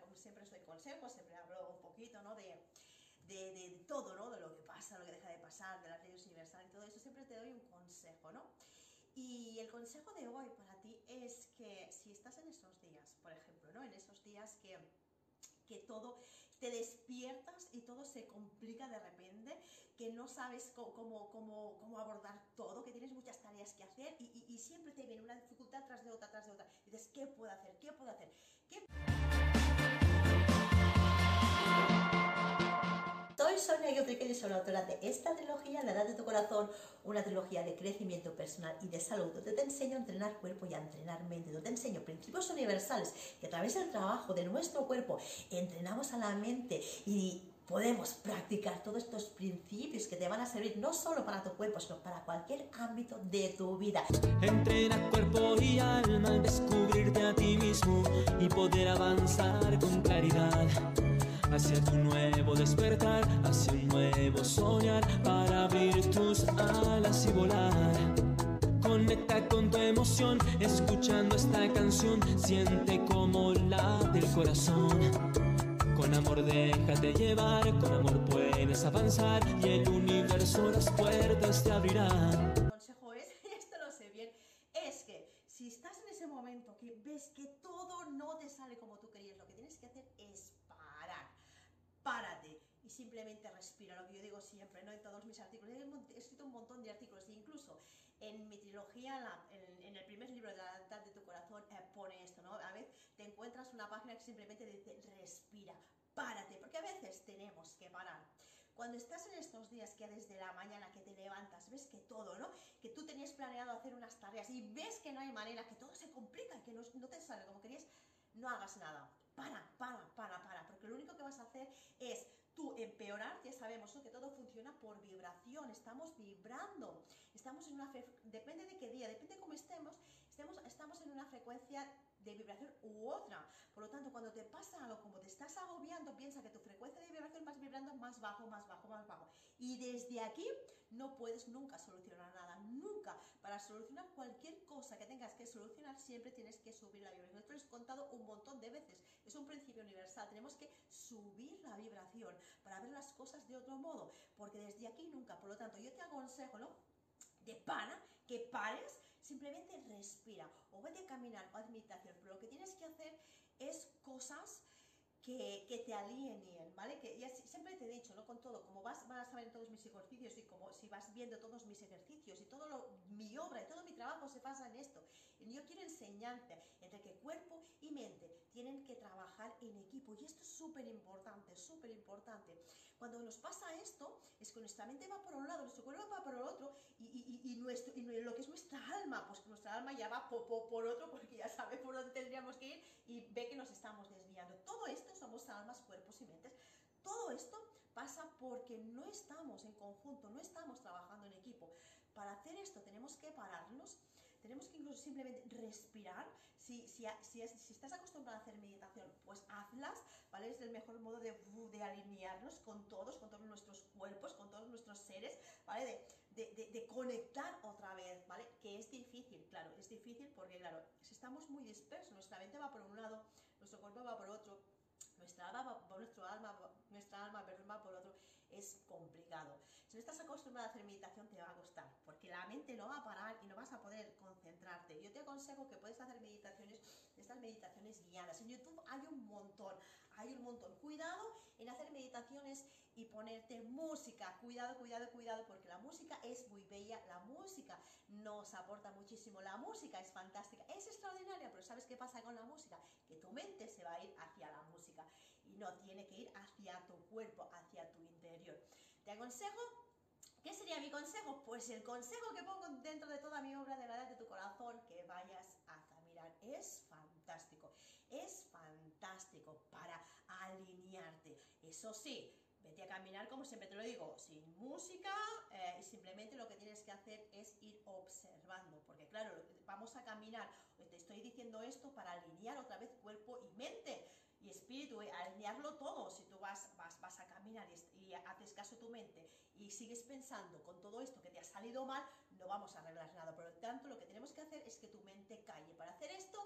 Como siempre os doy consejos, siempre hablo un poquito, ¿no? De, de, todo, ¿no? De lo que pasa, lo que deja de pasar, de las leyes universales y todo eso, siempre te doy un consejo, ¿no? Y el consejo de hoy para ti es que si estás en esos días, por ejemplo, ¿no? En esos días que que todo te despiertas y todo se complica de repente, que no sabes cómo, cómo, cómo abordar todo, que tienes muchas tareas que hacer y, siempre te viene una dificultad tras de otra, tras de otra. Dices, ¿qué puedo hacer? ¿Qué puedo hacer? Soy Sonia Guiltrique y soy la autora de esta trilogía, La Edad de tu Corazón, una trilogía de crecimiento personal y de salud, donde te enseño a entrenar cuerpo y a entrenar mente, donde te enseño principios universales que a través del trabajo de nuestro cuerpo entrenamos a la mente y podemos practicar todos estos principios que te van a servir no solo para tu cuerpo, sino para cualquier ámbito de tu vida. Entrena cuerpo y alma, descubrirte a ti mismo y poder avanzar con claridad hacia tu nuevo despertar, hacia un nuevo soñar, para abrir tus alas y volar. Conecta con tu emoción, escuchando esta canción, siente como late el corazón. Con amor déjate llevar, con amor puedes avanzar y el universo las puertas te abrirán. El consejo es, esto lo sé bien, es que si estás en ese momento que ves que todo no te sale como tú querías, lo que tienes que hacer es parar párate y simplemente respira, lo que yo digo siempre, ¿no? En todos mis artículos, he escrito un montón de artículos, e incluso en mi trilogía, en, el primer libro de la edad de tu corazón, eh, pone esto, ¿no? A veces te encuentras una página que simplemente dice, respira, párate, porque a veces tenemos que parar. Cuando estás en estos días que desde la mañana que te levantas, ves que todo, ¿no? Que tú tenías planeado hacer unas tareas y ves que no hay manera, que todo se complica, que no, no te sale como querías, no hagas nada. Para, para, para, para, porque lo único que vas a hacer es tú empeorar, ya sabemos que todo funciona por vibración, estamos vibrando, estamos en una, depende de qué día, depende de cómo estemos, estemos, estamos en una frecuencia de vibración u otra. Por lo tanto, cuando te pasa algo, como te estás agobiando, piensa que tu frecuencia de vibración vas vibrando más bajo, más bajo, más bajo. Y desde aquí no puedes nunca solucionar nada, nunca. Para solucionar cualquier cosa que tengas que solucionar, siempre tienes que subir la vibración. Esto lo he contado un montón de veces. Es un principio universal. Tenemos que subir la vibración para ver las cosas de otro modo. Porque desde aquí nunca. Por lo tanto, yo te aconsejo, ¿no? de pana, que pares, simplemente respira o vete a caminar o a meditación, pero lo que tienes que hacer es cosas que, te alineen, ¿vale? Que ya siempre te he dicho, ¿no? Con todo, como vas, vas a ver todos mis ejercicios y como si vas viendo todos mis ejercicios y todo lo, mi obra y todo mi trabajo se basa en esto. Yo quiero enseñarte entre que cuerpo y mente tienen que trabajar en equipo y esto es súper importante, súper importante. Cuando nos pasa esto, es que nuestra mente va por un lado, nuestro cuerpo va por el otro y, y, nuestro, y lo que es nuestra alma, pues nuestra alma ya va por, por otro porque ya sabe por dónde tendríamos que ir y ve que nos estamos desviando. Todo esto somos almas, cuerpos y mentes. Todo esto pasa porque no estamos en conjunto, no estamos trabajando en equipo. Para hacer esto tenemos que pararnos, tenemos que incluso simplemente respirar. Si, si, si, estás acostumbrado a hacer meditación, pues hazlas, ¿vale? Es el mejor modo de, alinearnos con todos, con todos nuestros cuerpos, con todos nuestros seres, ¿vale? De, de, conectar otra vez, ¿vale? Que es difícil, claro, es difícil porque, claro, si estamos muy dispersos, nuestra mente va por un lado, nuestro cuerpo va por otro, nuestra alma, nuestro alma, nuestra alma va por otro, es complicado. Si no estás acostumbrado a hacer meditación te va a costar, porque la mente no va a parar y no vas a poder concentrarte. Yo te aconsejo que puedes hacer meditaciones, estas meditaciones guiadas. En YouTube hay un montón, hay un montón. Cuidado en hacer meditaciones y ponerte música. Cuidado, cuidado, cuidado, porque la música es muy bella, la música nos aporta muchísimo, la música es fantástica, es extraordinaria, pero ¿sabes qué pasa con la música? Que tu mente se va a ir hacia la música y no tiene que ir hacia tu cuerpo, hacia tu interior. Te aconsejo ¿Qué sería mi consejo? Pues el consejo que pongo dentro de toda mi obra de la edad de tu corazón, que vayas a caminar. Es fantástico, es fantástico para alinearte. Eso sí, vete a caminar, como siempre te lo digo, sin música eh, y simplemente lo que tienes que hacer es ir observando, porque claro, vamos a caminar, te estoy diciendo esto para alinear otra vez cuerpo y mente, y espíritu, eh, alinearlo todo. Si tú vas, vas, vas a caminar y, haces caso tu mente y sigues pensando con todo esto que te ha salido mal, no vamos a arreglar nada. Por lo tanto, lo que tenemos que hacer es que tu mente calle. Para hacer esto,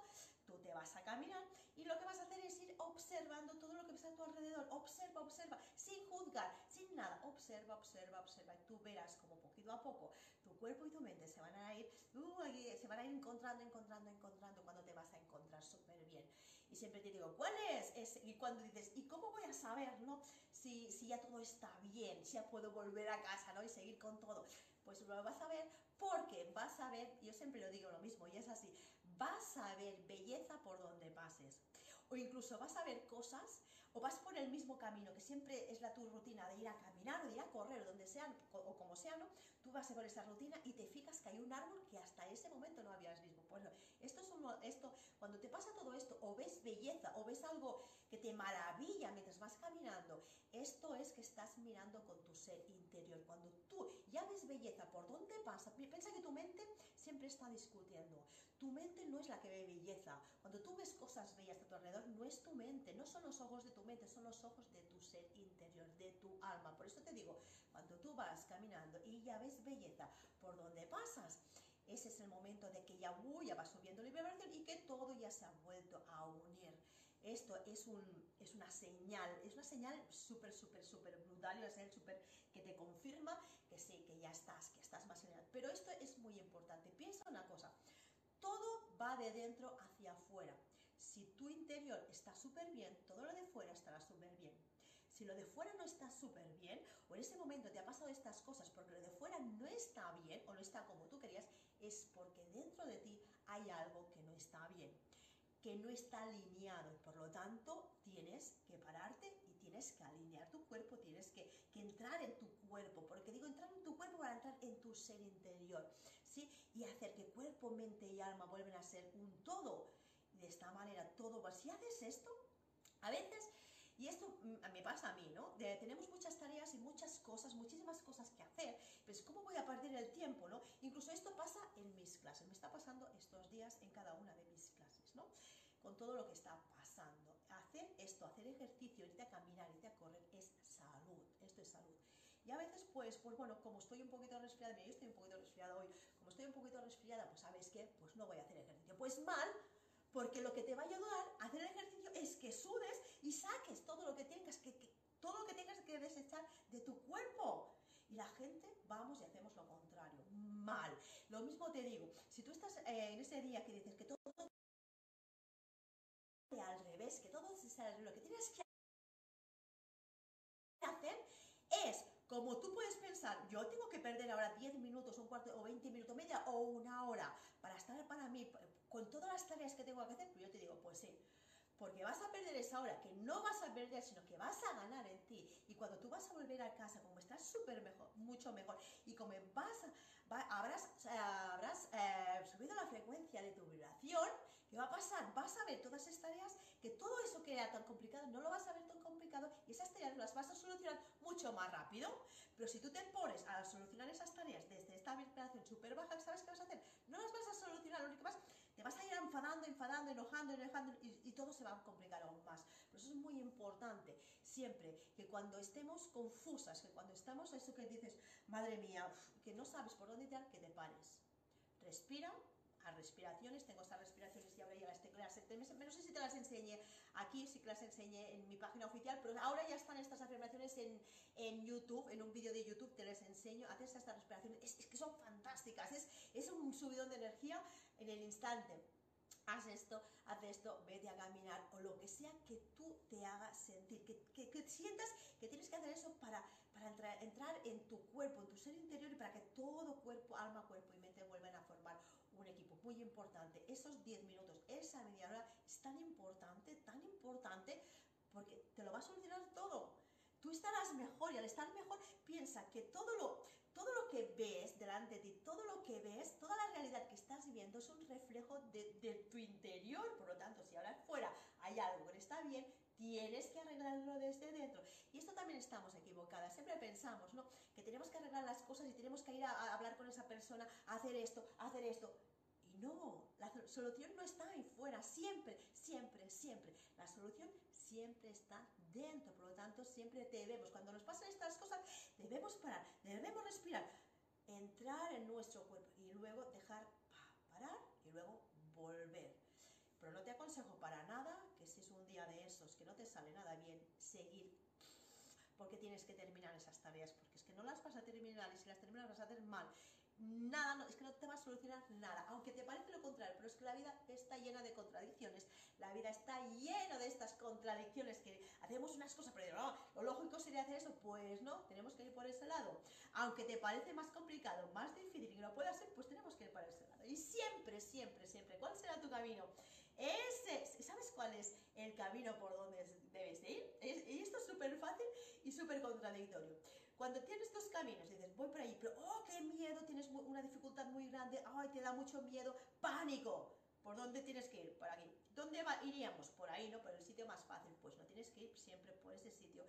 tú te vas a caminar y lo que vas a hacer es ir observando todo lo que ves a tu alrededor, observa, observa, sin juzgar, sin nada, observa, observa, observa, y tú verás como poquito a poco tu cuerpo y tu mente se van a ir, uh, se van a ir encontrando, encontrando, encontrando, cuando te vas a encontrar súper bien. Y siempre te digo, ¿cuál es? Y cuando dices, ¿y cómo voy a saber, no? Si, si ya todo está bien, si ya puedo volver a casa, ¿no? Y seguir con todo. Pues lo vas a ver porque vas a ver, yo siempre lo digo lo mismo, y es así, vas a ver belleza por donde pases. O incluso vas a ver cosas, o vas por el mismo camino, que siempre es la tu rutina de ir a caminar, o de ir a correr, o donde sea, o como sea, ¿no? Tú vas a esa rutina y te fijas que hay un árbol que hasta ese momento no habías visto. Pues esto es uno, esto, cuando te pasa todo esto, o ves belleza, o ves algo que te maravilla mientras vas caminando, esto es que estás mirando con tu ser interior. Cuando tú ya ves belleza por donde pasa, piensa que tu mente siempre está discutiendo. Tu mente no es la que ve belleza. Cuando tú ves cosas bellas a tu alrededor, no es tu mente, no son los ojos de tu mente, son los ojos de tu ser interior, de tu alma. Por eso te digo, cuando tú vas caminando y ya ves belleza por donde pasas, ese es el momento de que ya, uh, ya va subiendo la vibración y que todo ya se ha vuelto a unir. Esto es, un, es una señal, es una señal súper, súper, súper brutal, una señal súper que te confirma que sí, que ya estás, que estás más señal. Pero esto es muy importante. Piensa una cosa, todo va de dentro hacia afuera. Si tu interior está súper bien, todo lo de fuera estará súper bien. Si lo de fuera no está súper bien, o en ese momento te ha pasado estas cosas porque lo de fuera no está bien, o no está como tú querías, es porque dentro de ti hay algo que no está bien que no está alineado. Por lo tanto, tienes que pararte y tienes que alinear tu cuerpo, tienes que, entrar en tu cuerpo. Porque digo entrar en tu cuerpo para entrar en tu ser interior. ¿sí? Y hacer que cuerpo, mente y alma vuelvan a ser un todo. de esta manera todo va. Si haces esto, a veces y esto mm, me pasa a mí, ¿no? tenemos muchas tareas y muchas cosas, muchísimas cosas que hacer, pues ¿cómo voy a perder el tiempo, no? Incluso esto pasa en mis clases, me está pasando estos días en cada una de mis clases, ¿no? Con todo lo que está pasando. Hacer esto, hacer ejercicio, irte a caminar, irte a correr, es es salud. Y a veces, pues, pues bueno, como estoy un poquito resfriada, mira, yo estoy un poquito resfriada hoy, como estoy un poquito resfriada, pues ¿sabes qué? Pues no voy a hacer ejercicio. Pues mal, porque lo que te va a ayudar a hacer el ejercicio es que sudes y saques todo lo que tengas que, todo lo que tengas que desechar de tu cuerpo. Y la gente, vamos y hacemos lo contrario, mal. Lo mismo te digo, si tú estás eh, en ese día que dices que todo al revés, que todo se sale lo que tienes que hacer es como tú puedes pensar, yo tengo que perder ahora 10 minutos, un cuarto o 20 minutos, media o una hora para estar para mí, con todas las tareas que tengo que hacer, pues yo te digo, pues sí, porque vas a perder esa hora, que no vas a perder, sino que vas a ganar en ti. Y cuando tú vas a volver a casa, como estás súper mejor, mucho mejor, y como vas, habrás, habrás eh, subido la frecuencia de tu vibración, ¿qué va a pasar? Vas a ver todas esas tareas, que todo eso que era tan complicado, no lo vas a ver tan complicado, y esas tareas las vas a solucionar mucho más rápido. Pero si tú te pones a solucionar esas tareas desde esta vibración súper baja, ¿sabes qué vas a hacer? No las vas a solucionar, lo único que vas, te vas a ir enfadando, enfadando, enojando, enojando, y, y todo se va a complicar aún más. Por eso es muy importante siempre que cuando estemos confusas, que cuando estamos eso que dices, madre mía, que no sabes por dónde tirar, que te pares. Respira, a respiraciones, tengo estas respiraciones y ahora ya las tengo, no sé si te las enseñé aquí, sí que las enseñé en mi página oficial, pero ahora ya están estas afirmaciones en, en YouTube, en un vídeo de YouTube te les enseño, haces estas respiraciones, es, que son fantásticas, es, es un subidón de energía en el instante haz esto, haz esto, vete a caminar o lo que sea que tú te hagas sentir, que, que, sientas que tienes que hacer eso para, para entrar, entrar, en tu cuerpo, en tu ser interior y para que todo cuerpo, alma, cuerpo y mente vuelvan a formar un equipo muy importante. Esos 10 minutos, esa media hora es tan importante, tan importante, porque te lo va a solucionar todo tú estarás mejor y al estar mejor piensa que todo lo, todo lo que ves delante de ti, todo lo que ves, toda la realidad que estás viviendo es un reflejo de, tu interior. Por lo tanto, si ahora fuera hay algo que no está bien, tienes que arreglarlo desde dentro. Y esto también estamos equivocadas. Siempre pensamos, ¿no? Que tenemos que arreglar las cosas y tenemos que ir a, hablar con esa persona, hacer esto, hacer esto. Y no, la solución no está ahí fuera, siempre, siempre, siempre. La solución siempre está dentro, por lo tanto siempre debemos, cuando nos pasan estas cosas, debemos parar, debemos respirar, entrar en nuestro cuerpo y luego dejar parar y luego volver. Pero no te aconsejo para nada que si es un día de esos que no te sale nada bien, seguir. Porque tienes que terminar esas tareas, porque es que no las vas a terminar y si las terminas vas a hacer mal nada, no, es que no te va a solucionar nada, aunque te parece lo contrario, pero es que la vida está llena de contradicciones, la vida está llena de estas contradicciones que hacemos unas cosas, pero no, lo lógico sería hacer eso, pues no, tenemos que ir por ese lado, aunque te parece más complicado, más difícil y no pueda ser, pues tenemos que ir por ese lado, y siempre, siempre, siempre, ¿cuál será tu camino? Ese, ¿sabes cuál es el camino por donde debes ir? y esto es súper fácil y súper contradictorio. Cuando tienes estos caminos dices, voy por ahí, pero oh, qué miedo, tienes una dificultad muy grande, ay, te da mucho miedo, pánico. ¿Por dónde tienes que ir? Por aquí. ¿Dónde iríamos? Por ahí, ¿no? Por el sitio más fácil. Pues no tienes que ir siempre por ese sitio.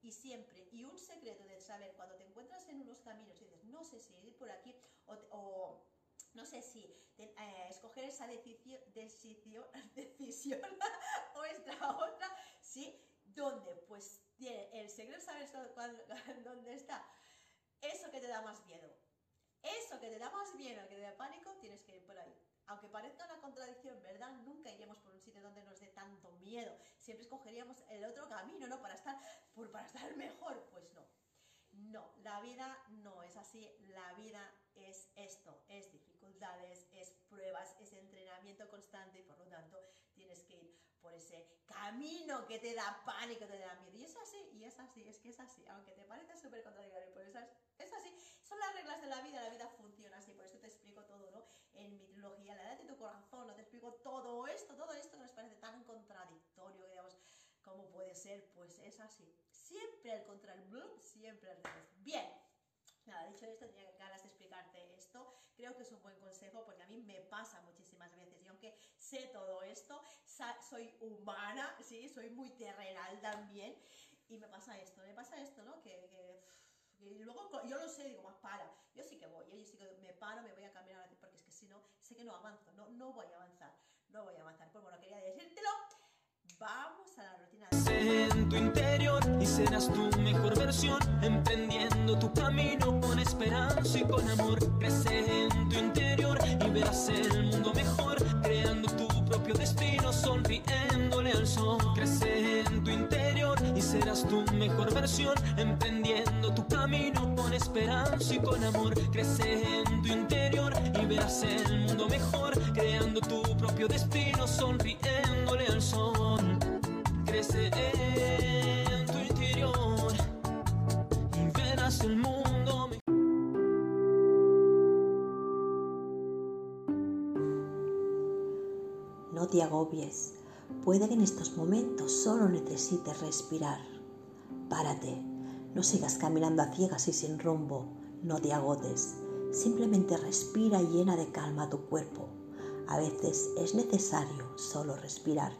Y siempre, y un secreto de saber cuando te encuentras en unos caminos y dices, no sé si ir por aquí o, no sé si eh, escoger esa decisión, o esta otra, ¿sí? ¿Dónde? Pues el secreto es saber dónde está. Eso que te da más miedo. Eso que te da más miedo, que te da pánico, tienes que ir por ahí. Aunque parezca una contradicción, ¿verdad? Nunca iríamos por un sitio donde nos dé tanto miedo. Siempre escogeríamos el otro camino, ¿no? Para estar, por, para estar mejor. Pues no. No, la vida no es así. La vida es esto, es dificultades, es pruebas, es entrenamiento constante y por lo tanto tienes que ir por ese camino que te da pánico, te da miedo. Y es así, y es así, es que es así. Aunque te parezca súper contradictorio, pues es así. Son las reglas de la vida, la vida funciona así. Por eso te explico todo, ¿no? En mi trilogía, la edad de tu corazón, ¿no? Te explico todo esto, todo esto que nos parece tan contradictorio, digamos, ¿cómo puede ser? Pues es así. Siempre al contrario, siempre al revés. Bien. Nada, dicho esto, tenía ganas de explicarte esto. Creo que es un buen consejo porque a mí me pasa muchísimas veces. Y aunque sé todo esto, soy humana, sí, soy muy terrenal también. Y me pasa esto, me pasa esto, ¿no? Que, luego yo lo sé, digo, más para. Yo sí que voy, ¿eh? yo sí que me paro, me voy a caminar porque es que si no, sé que no avanzo, no, no voy a avanzar, no voy a avanzar. Pues bueno, quería decírtelo. Vamos a la rutina. En tu interior y serás tu mejor versión, emprendiendo tu camino con esperanza y con amor. Crece en tu interior y verás el mundo mejor, propio destino, sonriéndole al sol. Crece en tu interior y serás tu mejor versión, emprendiendo tu camino con esperanza y con amor. Crece en tu interior y verás el mundo mejor, creando tu propio destino, sonriéndole al sol crece en tu interior y verás el mundo. No te agobies, puede que en estos momentos solo necesites respirar. Párate, no sigas caminando a ciegas y sin rumbo, no te agotes, simplemente respira y llena de calma tu cuerpo. A veces es necesario solo respirar.